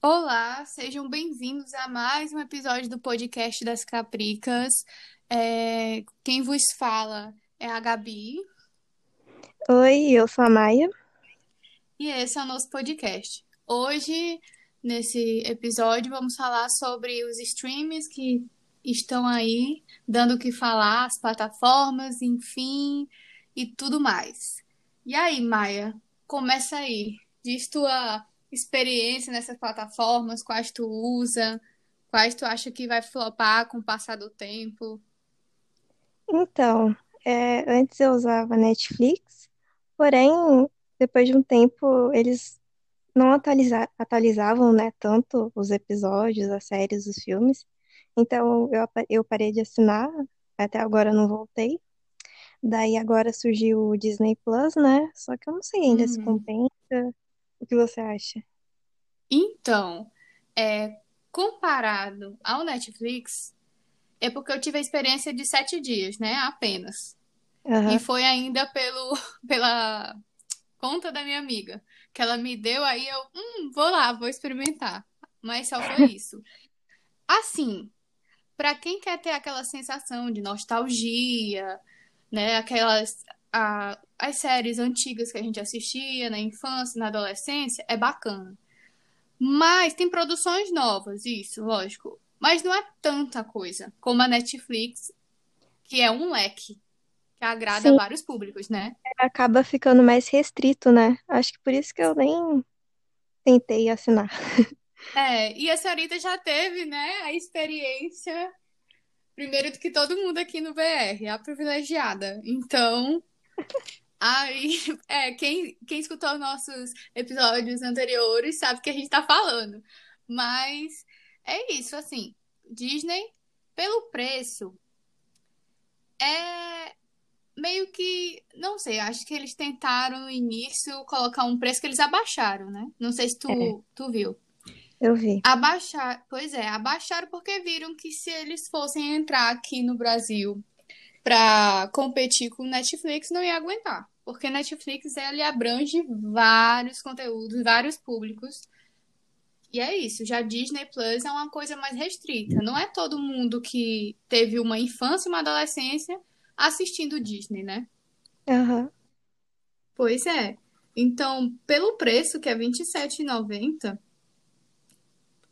Olá, sejam bem-vindos a mais um episódio do podcast das Capricas. É, quem vos fala é a Gabi Oi, eu sou a Maia. e esse é o nosso podcast. Hoje, nesse episódio, vamos falar sobre os streams que estão aí dando o que falar, as plataformas, enfim, e tudo mais. E aí, Maia, começa aí. Diz tua experiência nessas plataformas, quais tu usa, quais tu acha que vai flopar com o passar do tempo. Então, é, antes eu usava Netflix, porém, depois de um tempo, eles não atualiza- atualizavam, né, tanto os episódios, as séries, os filmes. Então, eu, eu parei de assinar, até agora não voltei. Daí agora surgiu o Disney Plus, né? Só que eu não sei ainda se Uhum. compensa. O que você acha? Então, é, comparado ao Netflix, é porque eu tive a experiência de sete dias, né? Apenas. E Aham. foi ainda pelo, pela conta da minha amiga, que ela me deu, aí eu, hum, vou lá, vou experimentar. Mas só foi isso. Assim, pra quem quer ter aquela sensação de nostalgia, né? Aquelas a- as séries antigas que a gente assistia na infância, na adolescência, é bacana. Mas tem produções novas, isso, lógico. Mas não é tanta coisa como a Netflix, que é um leque que agrada Sim, vários públicos, né? acaba ficando mais restrito, né? Acho que por isso que eu nem tentei assinar. É, e a senhorita já teve, né, a experiência, primeiro do que todo mundo aqui no BR, a privilegiada. Então, aí, é, quem, quem escutou os nossos episódios anteriores sabe o que a gente tá falando. Mas é isso, assim, Disney, pelo preço, é meio que, não sei, acho que eles tentaram no início colocar um preço que eles abaixaram, né? Não sei se É, tu, tu viu. eu vi. Abaixar, pois é, abaixaram porque viram que se eles fossem entrar aqui no Brasil para competir com o Netflix, não ia aguentar. Porque Netflix ele abrange vários conteúdos, vários públicos. E é isso, já Disney Plus é uma coisa mais restrita. Não é todo mundo que teve uma infância e uma adolescência assistindo Disney, né? Aham. Pois é. Então, pelo preço, que é R$27,90,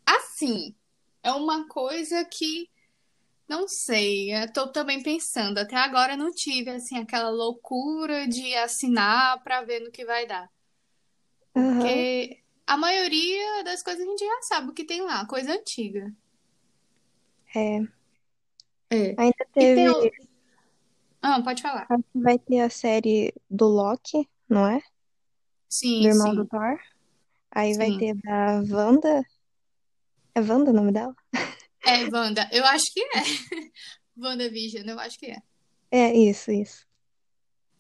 assim, é uma coisa que Não sei, eu tô também pensando. Até agora eu não tive assim aquela loucura de assinar pra ver no que vai dar, Aham. porque a maioria das coisas a gente já sabe o que tem lá, coisa antiga. É. É. Ainda tem teve. o... Ah, pode falar. Vai ter a série do Loki, não é? Do Sim, irmão do sim, Thor. Aí vai sim. ter da Wanda. É Wanda o nome dela? É, Wanda, eu acho que é. WandaVision, eu acho que é. É, isso, isso.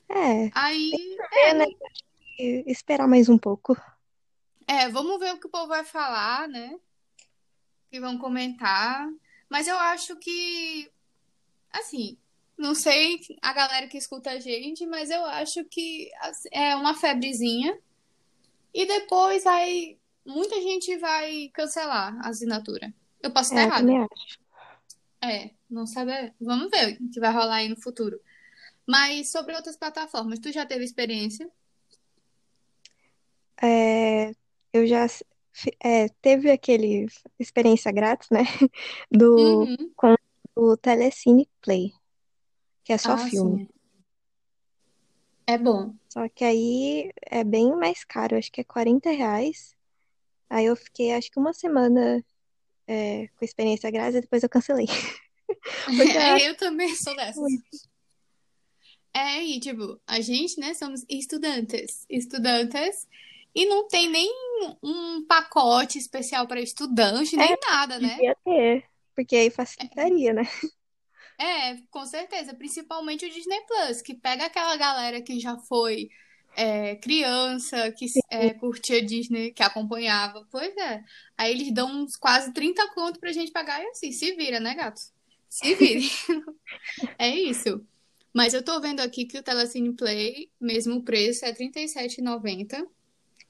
É, Aí, é, é, né? E Esperar mais um pouco. é, vamos ver o que o povo vai falar, né? Que vão comentar. Mas eu acho que Assim, não sei a galera que escuta a gente, mas eu acho que assim, é uma febrezinha e depois vai muita gente vai cancelar a assinatura. Eu posso estar É, eu errada. também acho. É, não sabe. Vamos ver o que vai rolar aí no futuro. Mas sobre outras plataformas, tu já teve experiência? É, eu já é, teve aquele experiência grátis, né? Do, Uhum. com o Telecine Play, que é só Ah, filme. sim. É bom. Só que aí é bem mais caro, acho que é 40 reais. Aí eu fiquei acho que uma semana é, com experiência grátis e depois eu cancelei. Porque eu acho Eu também sou dessas. ruim. É, e tipo, a gente, né, somos estudantes, estudantes, e não tem nem um pacote especial para estudante, É, nem nada, né? devia ter, porque aí facilitaria, né? É, com certeza, principalmente o Disney Plus, que pega aquela galera que já foi é, criança, que é, curtia Disney, que acompanhava. Pois é. Aí eles dão uns quase 30 conto pra gente pagar e assim, se vira, né, gato? Se vire. É isso. Mas eu tô vendo aqui que o Telecine Play, mesmo preço, é R$ 37,90.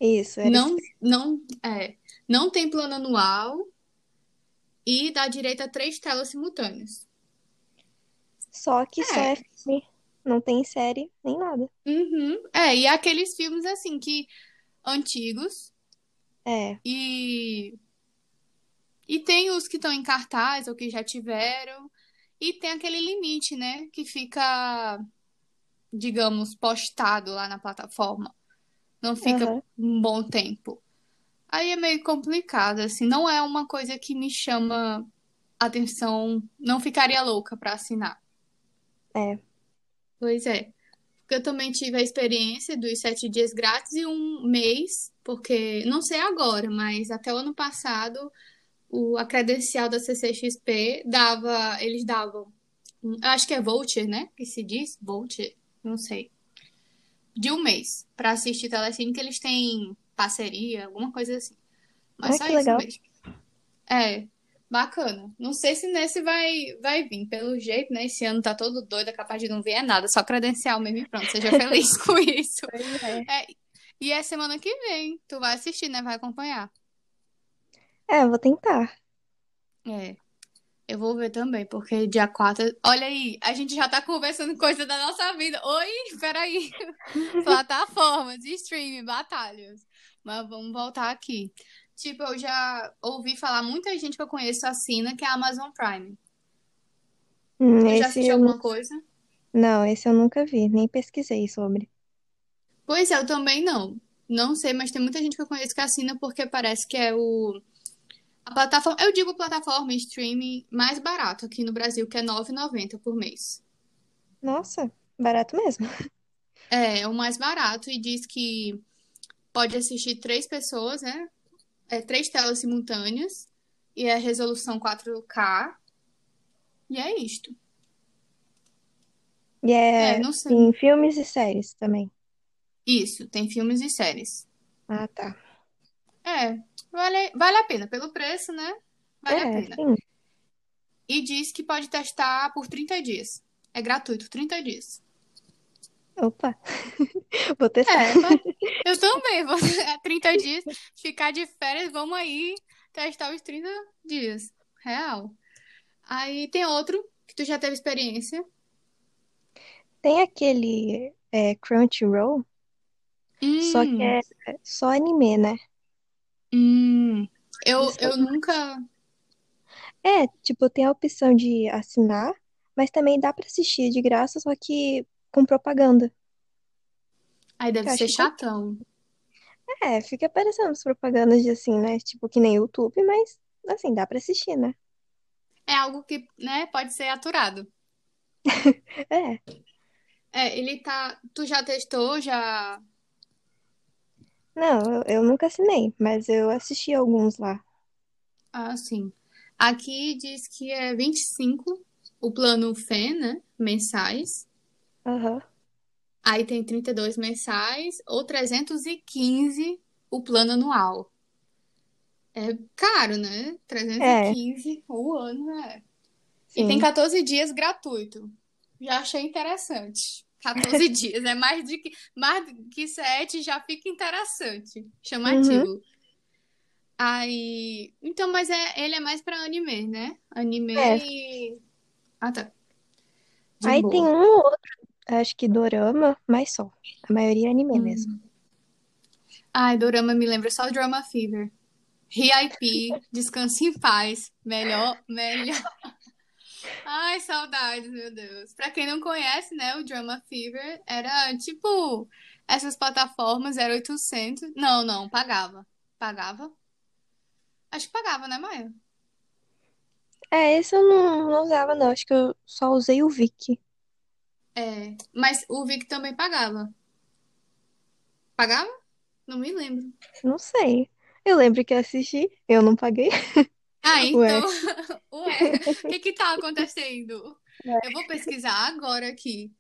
Isso, era Não, isso. não, é, não tem plano anual e dá direito a três telas simultâneas. Só que só É, é filme. Não tem série nem nada. uhum, é, e aqueles filmes assim que antigos É, e e tem os que estão em cartaz ou que já tiveram e tem aquele limite, né, que fica, digamos, postado lá na plataforma. Não fica aham, um bom tempo. Aí é meio complicado, assim, não é uma coisa que me chama atenção, não ficaria louca pra assinar. é. Pois é. Porque eu também tive a experiência dos sete dias grátis e um mês, porque não sei agora, mas até o ano passado o, a credencial da CCXP dava, eles davam, eu acho que é voucher, né? Que se diz? Voucher, não sei. De um mês pra assistir Telecine, que eles têm parceria, alguma coisa assim. Mas Ah, só isso legal. mesmo. É, bacana. Não sei se nesse vai, vai vir, pelo jeito, né? Esse ano tá todo doido, é capaz de não vir é nada, só credencial mesmo e pronto. Seja feliz com isso. É. É, e é semana que vem. Tu vai assistir, né? Vai acompanhar. É, eu vou tentar. É, eu vou ver também, porque dia 4. Olha aí, a gente já tá conversando coisa da nossa vida. Oi, peraí. Plataformas, streaming, batalhas. Mas vamos voltar aqui. Tipo, eu já ouvi falar, muita gente que eu conheço assina, que é a Amazon Prime. Hum, Tu já assistiu alguma coisa? Não, esse eu nunca vi, nem pesquisei sobre. Pois é, eu também não. Não sei, mas tem muita gente que eu conheço que assina porque parece que é o a plataforma, eu digo plataforma streaming mais barato aqui no Brasil, que é R$ 9,90 por mês. Nossa, barato mesmo. É, é o mais barato e diz que pode assistir três pessoas, né? É, três telas simultâneas e é resolução 4K. E é isto. E É, é não sei. em filmes e séries também. Isso, tem filmes e séries. Ah, tá. É, vale, vale a pena. Pelo preço, né? Vale a É, pena. sim. E diz que pode testar por 30 dias. É gratuito, 30 dias. Opa, vou testar. É, eu também vou 30 dias, ficar de férias, vamos aí testar os 30 dias. Real. Aí tem outro que tu já teve experiência. Tem aquele é, Crunchyroll, só que Hum, é só anime, né? hum. Eu, Isso. eu nunca. É, tipo, tem a opção de assinar, mas também dá pra assistir de graça, só que com propaganda. Aí deve Eu ser que chatão. É, fica aparecendo as propagandas de assim, né? Tipo, que nem YouTube, mas assim, dá pra assistir, né? É algo que, né, pode ser aturado. É, É, ele tá. Tu já testou, já. não, eu, eu nunca assinei, mas eu assisti alguns lá. Ah, sim. Aqui diz que é 25 o plano FEN, né? Mensais. Aham. Aí tem 32 mensais ou 315 o plano anual. É caro, né? É, 315 o ano, é. E tem sim. 14 dias gratuito. Já achei interessante. 14 dias, é mais de que mais que 7 já fica interessante, Uhum. chamativo. Aí, então, mas é, ele é mais pra anime, né? Anime É. e Ah, tá. De Aí tem boa. um ou outro, acho que dorama, mas só. A maioria é anime mesmo. Hum. Ai, Dorama me lembra só Drama Fever. RIP, Descanse em Paz. Melhor, melhor. Ai, saudades, meu Deus. Pra quem não conhece, né, o Drama Fever era tipo essas plataformas 0800. Não, não, pagava. Pagava? Acho que pagava, né, Maia? É, esse eu não, não usava, não. Acho que eu só usei o Viki. É, mas o Vic também pagava. Pagava? Não me lembro. Não sei. Eu lembro que eu assisti, eu não paguei. Ah, Ué. então, ué, o que que tá acontecendo? Eu vou pesquisar agora aqui.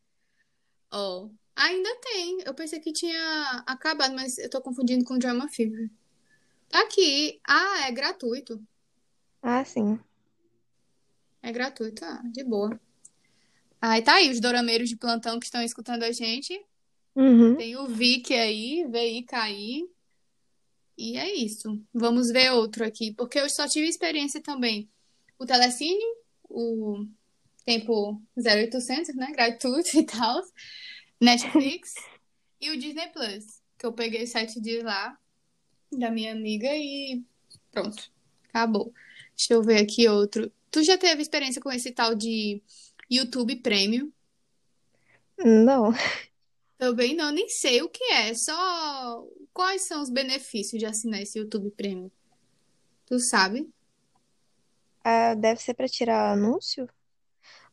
Ó, ainda tem. Eu pensei que tinha acabado, mas eu tô confundindo com Drama Fever. Tá aqui. Ah, é gratuito. Ah, sim. É gratuito, ah, de boa. Aí tá aí, os dorameiros de plantão que estão escutando a gente. Uhum. Tem o Vic aí, VIK aí. E é isso. Vamos ver outro aqui, porque eu só tive experiência também. O Telecine, o tempo 0800, né? Gratuito e tal. Netflix e o Disney Plus, que eu peguei sete dias lá da minha amiga e pronto, acabou. Deixa eu ver aqui outro. Tu já teve experiência com esse tal de YouTube Premium? Não. Também não, nem sei o que é. Só quais são os benefícios de assinar esse YouTube Premium? Tu sabe? Ah, deve ser pra tirar anúncio?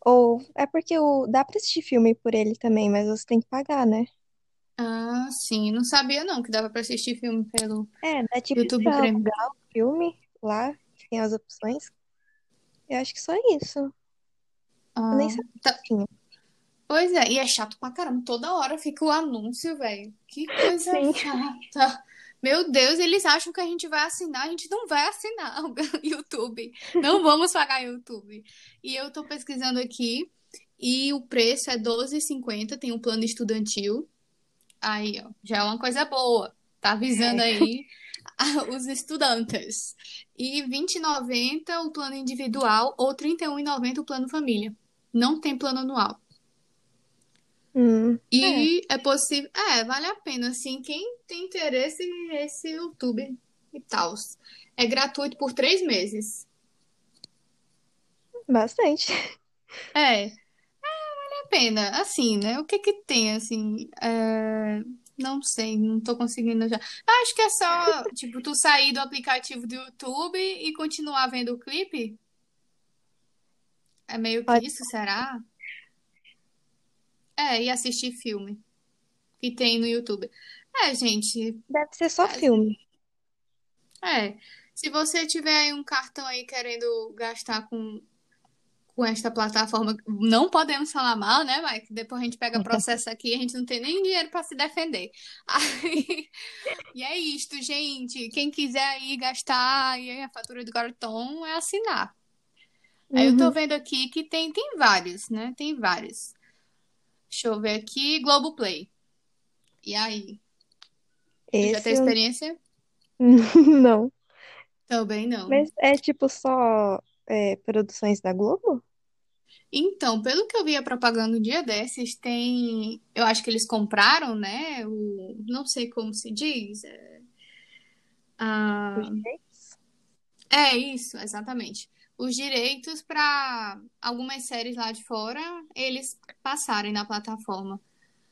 Ou é porque o... dá pra assistir filme por ele também, mas você tem que pagar, né? Ah, sim. Não sabia não que dava pra assistir filme pelo É, dá tipo YouTube pra Premium. alugar o filme lá, que tem as opções. Eu acho que só isso. Ah, nem sabia tá. Pois é, e é chato pra caramba. Toda hora fica o anúncio, velho. Que coisa Sim. chata. Meu Deus, eles acham que a gente vai assinar. A gente não vai assinar o YouTube. Não vamos pagar YouTube. E eu tô pesquisando aqui e o preço é R$12,50. Tem um plano estudantil. Aí, ó, já é uma coisa boa. Tá avisando É. aí os estudantes. E R$20,90 o plano individual ou R$31,90 o plano família. Não tem plano anual. Hum, é. E é possível. É, vale a pena, assim. Quem tem interesse, esse YouTube e tal. É gratuito por três meses. Bastante. É, vale a pena. Assim, né? O que que tem, assim? É, Não sei, não tô conseguindo já. Acho que é só, tipo, tu sair do aplicativo do YouTube e continuar vendo o clipe. É meio que Pode- isso, será? É, e assistir filme que tem no YouTube. É, gente, Deve ser só filme. É, se você tiver aí um cartão aí querendo gastar com, com esta plataforma, não podemos falar mal, né, Mike? Depois a gente pega processo aqui e a gente não tem nem dinheiro para se defender. Aí, e é isto, gente. Quem quiser aí gastar aí a fatura do cartão é assinar. Aí eu tô Uhum. vendo aqui que tem, tem vários, né? Tem vários. Deixa eu ver aqui, Globoplay. E aí? Já Esse teve eu... experiência? não. Também não. Mas é tipo só é, produções da Globo? Então, pelo que eu vi a propaganda um dia desses, tem. Eu acho que eles compraram, né? O. Não sei como se diz. É, ah, é isso, exatamente. Os direitos para algumas séries lá de fora, eles passarem na plataforma.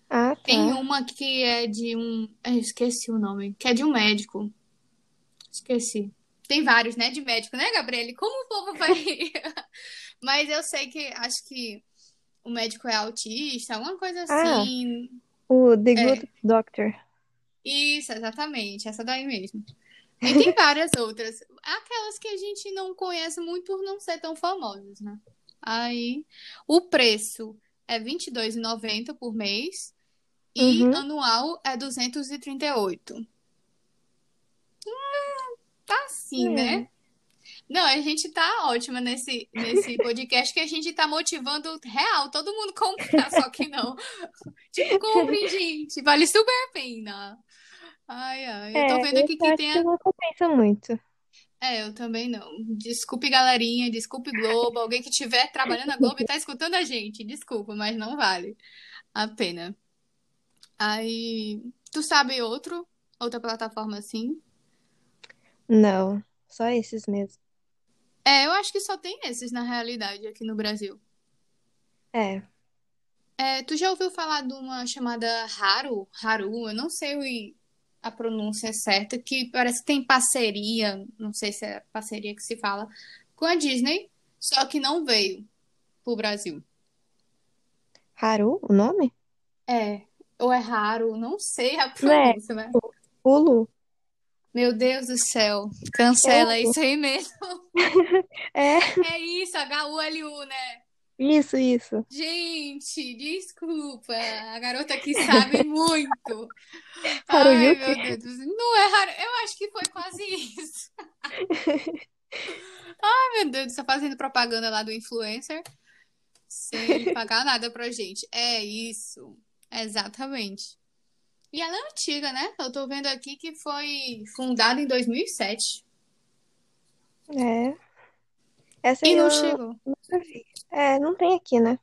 Ah, Tem tá. uma que é de um. Eu esqueci o nome. Que é de um médico. Esqueci. Tem vários, né? De médico, né, Gabriele? Como o povo vai. Mas eu sei que acho que o médico é autista, alguma coisa Ah. assim. O The É. Good Doctor. Isso, exatamente, essa daí mesmo. E tem várias outras. Aquelas que a gente não conhece muito por não ser tão famosas, né? Aí, o preço é R$ 22,90 por mês e Uhum. anual é 238. Hum, tá assim, É. né? Não, a gente tá ótima nesse, nesse podcast que a gente tá motivando real, todo mundo comprar, só que não. Tipo, comprem, gente, vale super a pena. Ai, ai, eu tô É, vendo aqui que tem a... não compensa muito. É, eu também não. Desculpe, galerinha, desculpe, Globo, alguém que estiver trabalhando na Globo e tá escutando a gente, desculpa, mas não vale a pena. Aí, tu sabe outro? Outra plataforma assim? Não, só esses mesmo. É, eu acho que só tem esses na realidade aqui no Brasil. É, É, tu já ouviu falar de uma chamada Haru? Haru, eu não sei o- a pronúncia certa, que parece que tem parceria, não sei se é parceria que se fala, com a Disney, só que não veio pro Brasil. Haru, o nome? É, ou é Haru, não sei a é pronúncia, né? Hulu? Meu Deus do céu, cancela Eu- isso aí mesmo. É, É isso, H-U-L-U, né? Isso, isso. Gente, desculpa, a garota que sabe muito. Ai, meu Deus. Não é Haru, eu acho que foi quase isso. Ai, meu Deus céu, fazendo propaganda lá do influencer, sem pagar nada pra gente. É isso, exatamente. E ela é antiga, né? Eu tô vendo aqui que foi fundada em 2007. É. Essa E eu não chegou. nunca vi. É, não tem aqui, né?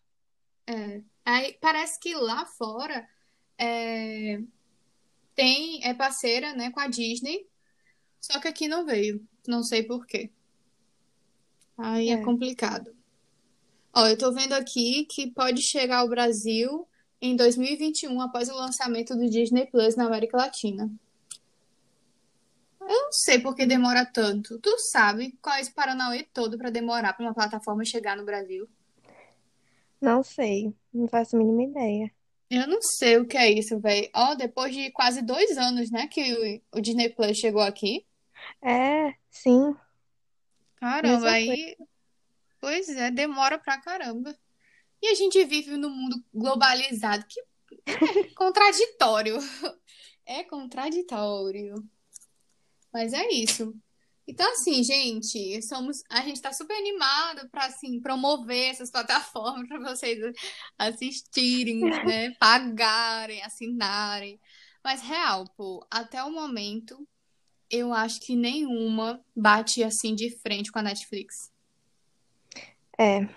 É. Aí parece que lá fora é, tem, é parceira, né, com a Disney, só que aqui não veio. Não sei por quê. Aí é É. complicado. Ó, eu tô vendo aqui que pode chegar ao Brasil em 2021, após o lançamento do Disney Plus na América Latina. Eu não sei por que demora tanto. Tu sabe qual é esse Paranauê todo pra demorar pra uma plataforma chegar no Brasil? Não sei. Não faço a mínima ideia. Eu não sei o que é isso, velho. Ó, depois de quase dois anos, né, que o, o Disney Plus chegou aqui. É, sim. Caramba, aí. Pois é, demora pra caramba. E a gente vive num mundo globalizado que é contraditório. É contraditório. Mas é isso. Então, assim, gente, somos, a gente tá super animado para assim promover essas plataformas para vocês assistirem, né, pagarem, assinarem. Mas real, pô, até o momento eu acho que nenhuma bate assim de frente com a Netflix. É.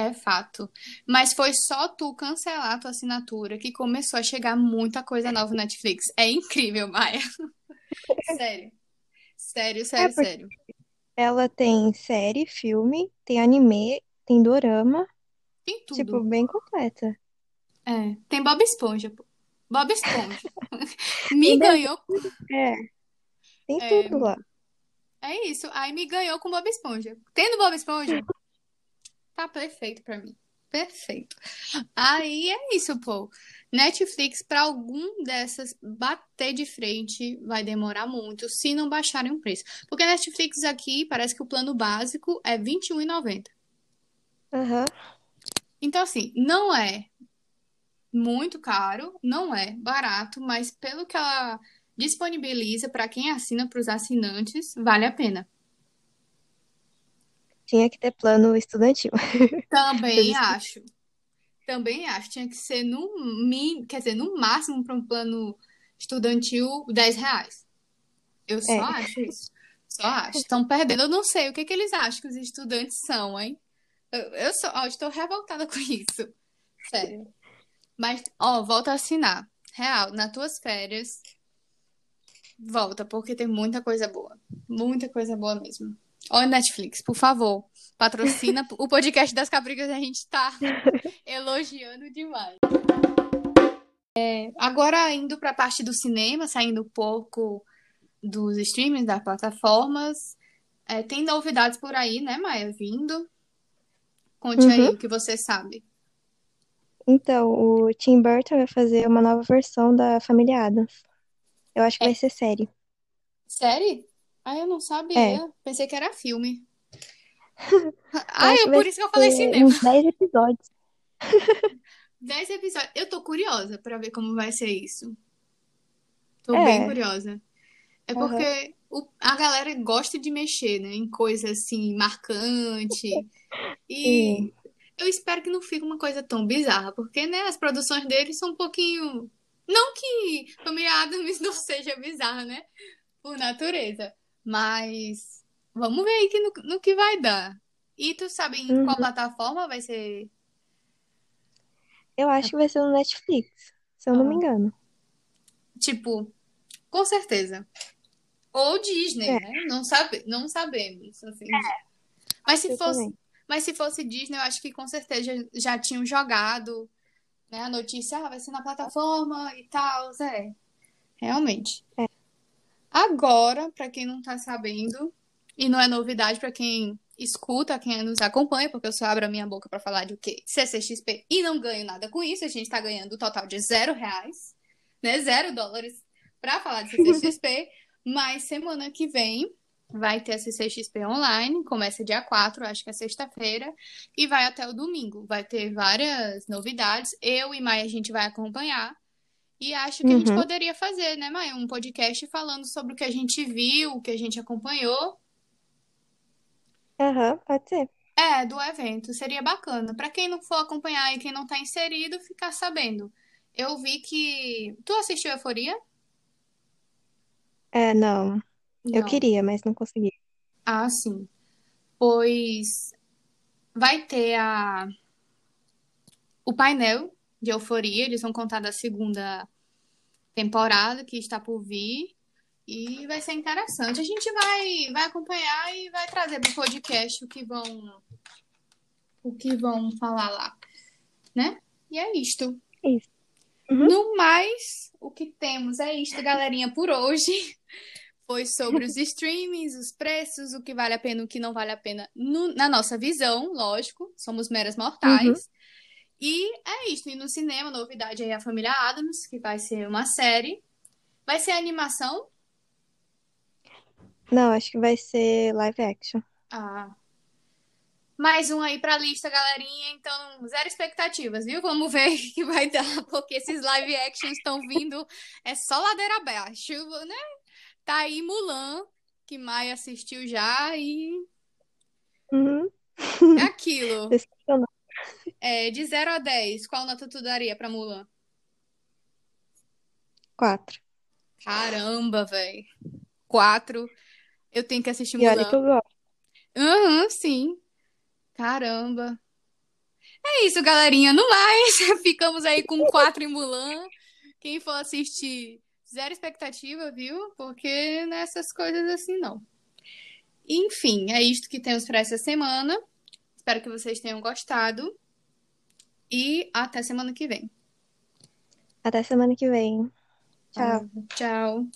É fato. Mas foi só tu cancelar a tua assinatura que começou a chegar muita coisa nova no Netflix. É incrível, Maia. Sério. Sério, sério, É sério. Ela tem série, filme, tem anime, tem dorama. Tem tudo. Tipo, bem completa. É. Tem Bob Esponja. Bob Esponja. Me Tem ganhou. É. Tem É. tudo lá. É isso. Aí me ganhou com Bob Esponja. Tendo Bob Esponja, tá perfeito pra mim. Perfeito. Aí é isso, pô. Netflix, pra algum dessas bater de frente, vai demorar muito, se não baixarem o preço. Porque Netflix aqui, parece que o plano básico é R$ 21,90. Aham. Então, assim, não é muito caro, não é barato, mas pelo que ela disponibiliza para quem assina para os assinantes, vale a pena. Tinha que ter plano estudantil. Também acho. Também acho. Tinha que ser no mínimo, quer dizer, no máximo para um plano estudantil, 10 reais. Eu só É. acho isso. Só acho. Estão perdendo. Eu não sei o que que eles acham que os estudantes são, hein? Eu, eu só, ó, estou revoltada com isso. Sério. Mas, ó, volta a assinar. Real, nas tuas férias, volta, porque tem muita coisa boa. Muita coisa boa mesmo. Ó, Netflix, por favor, patrocina o podcast das Cabricas, a gente tá elogiando demais. É, agora, indo para a parte do cinema, saindo um pouco dos streamings, das plataformas, é, tem novidades por aí, né, Maia, vindo? Conte aí Uhum. o que você sabe. Então, o Tim Burton vai fazer uma nova versão da Família Addams. Eu acho que É. vai ser série. Série? Ah, eu não sabia. É. Pensei que era filme. Ah, é por isso que eu falei cinema. uns 10 episódios. 10 episódios. Eu tô curiosa pra ver como vai ser isso. Tô É. bem curiosa. É Aham. porque o- a galera gosta de mexer, né? Em coisa assim, marcante. E Sim. eu espero que não fique uma coisa tão bizarra, porque, né, as produções deles são um pouquinho. Não que Família Addams não seja bizarra, né? Por natureza. Mas vamos ver aí que no, no que vai dar. E tu sabe em qual Uhum. plataforma vai ser? Eu acho que vai ser no Netflix, se eu não me Ah. engano. Tipo, com certeza. Ou Disney, É. né? Não sabe, não sabemos, assim. Mas se Eu fosse, também. mas se fosse Disney, eu acho que com certeza já, tinham jogado, né, a notícia, ah, vai ser na plataforma e tal, é. Realmente. É. Agora, pra quem não tá sabendo, e não é novidade pra quem escuta, quem nos acompanha, porque eu só abro a minha boca pra falar de o quê? CCXP e não ganho nada com isso, a gente tá ganhando o total de zero reais, né? Zero dólares pra falar de CCXP, mas semana que vem vai ter a CCXP online, começa dia 4, acho que é sexta-feira, e vai até o domingo. Vai ter várias novidades. Eu e Maia a gente vai acompanhar. E acho que a gente Uhum. poderia fazer, né, Maia? Um podcast falando sobre o que a gente viu, o que a gente acompanhou. Aham, pode ser. É, do evento. Seria bacana. Pra quem não for acompanhar e quem não tá inserido, ficar sabendo. Eu vi que. Tu assistiu Euforia? É, não. Eu Não. queria, mas não consegui. Ah, sim. Pois vai ter a... o painel de Euforia. Eles vão contar da segunda temporada que está por vir. E vai ser interessante. A gente vai, vai acompanhar e vai trazer para o podcast o que vão o que vão falar lá, né? E é isto. Isso. Uhum. No mais, o que temos é isto, galerinha, por hoje. Foi sobre os streamings, os preços, o que vale a pena, o que não vale a pena, no- na nossa visão, lógico. Somos meras mortais. E é isso. E no cinema, novidade aí, a Família Adams, que vai ser uma série. Vai ser animação? Não, acho que vai ser live action. Ah. Mais um aí pra lista, galerinha. Então, zero expectativas, viu? Vamos ver o que vai dar, porque esses live actions estão vindo. É só ladeira abaixo, né? Tá aí Mulan, que Maia assistiu já, e Uhum. é aquilo. Decepcionante. É, de 0 a 10, qual nota tu daria pra Mulan? Quatro. Caramba, velho. 4. Eu tenho que assistir E olha que Mulan. eu gosto. Aham, sim. Caramba. É isso, galerinha. No mais, ficamos aí com 4 em Mulan. Quem for assistir, zero expectativa, viu? Porque nessas coisas assim não. Enfim, é isto que temos para essa semana. Espero que vocês tenham gostado. E até semana que vem. Até semana que vem. Tchau. Tchau.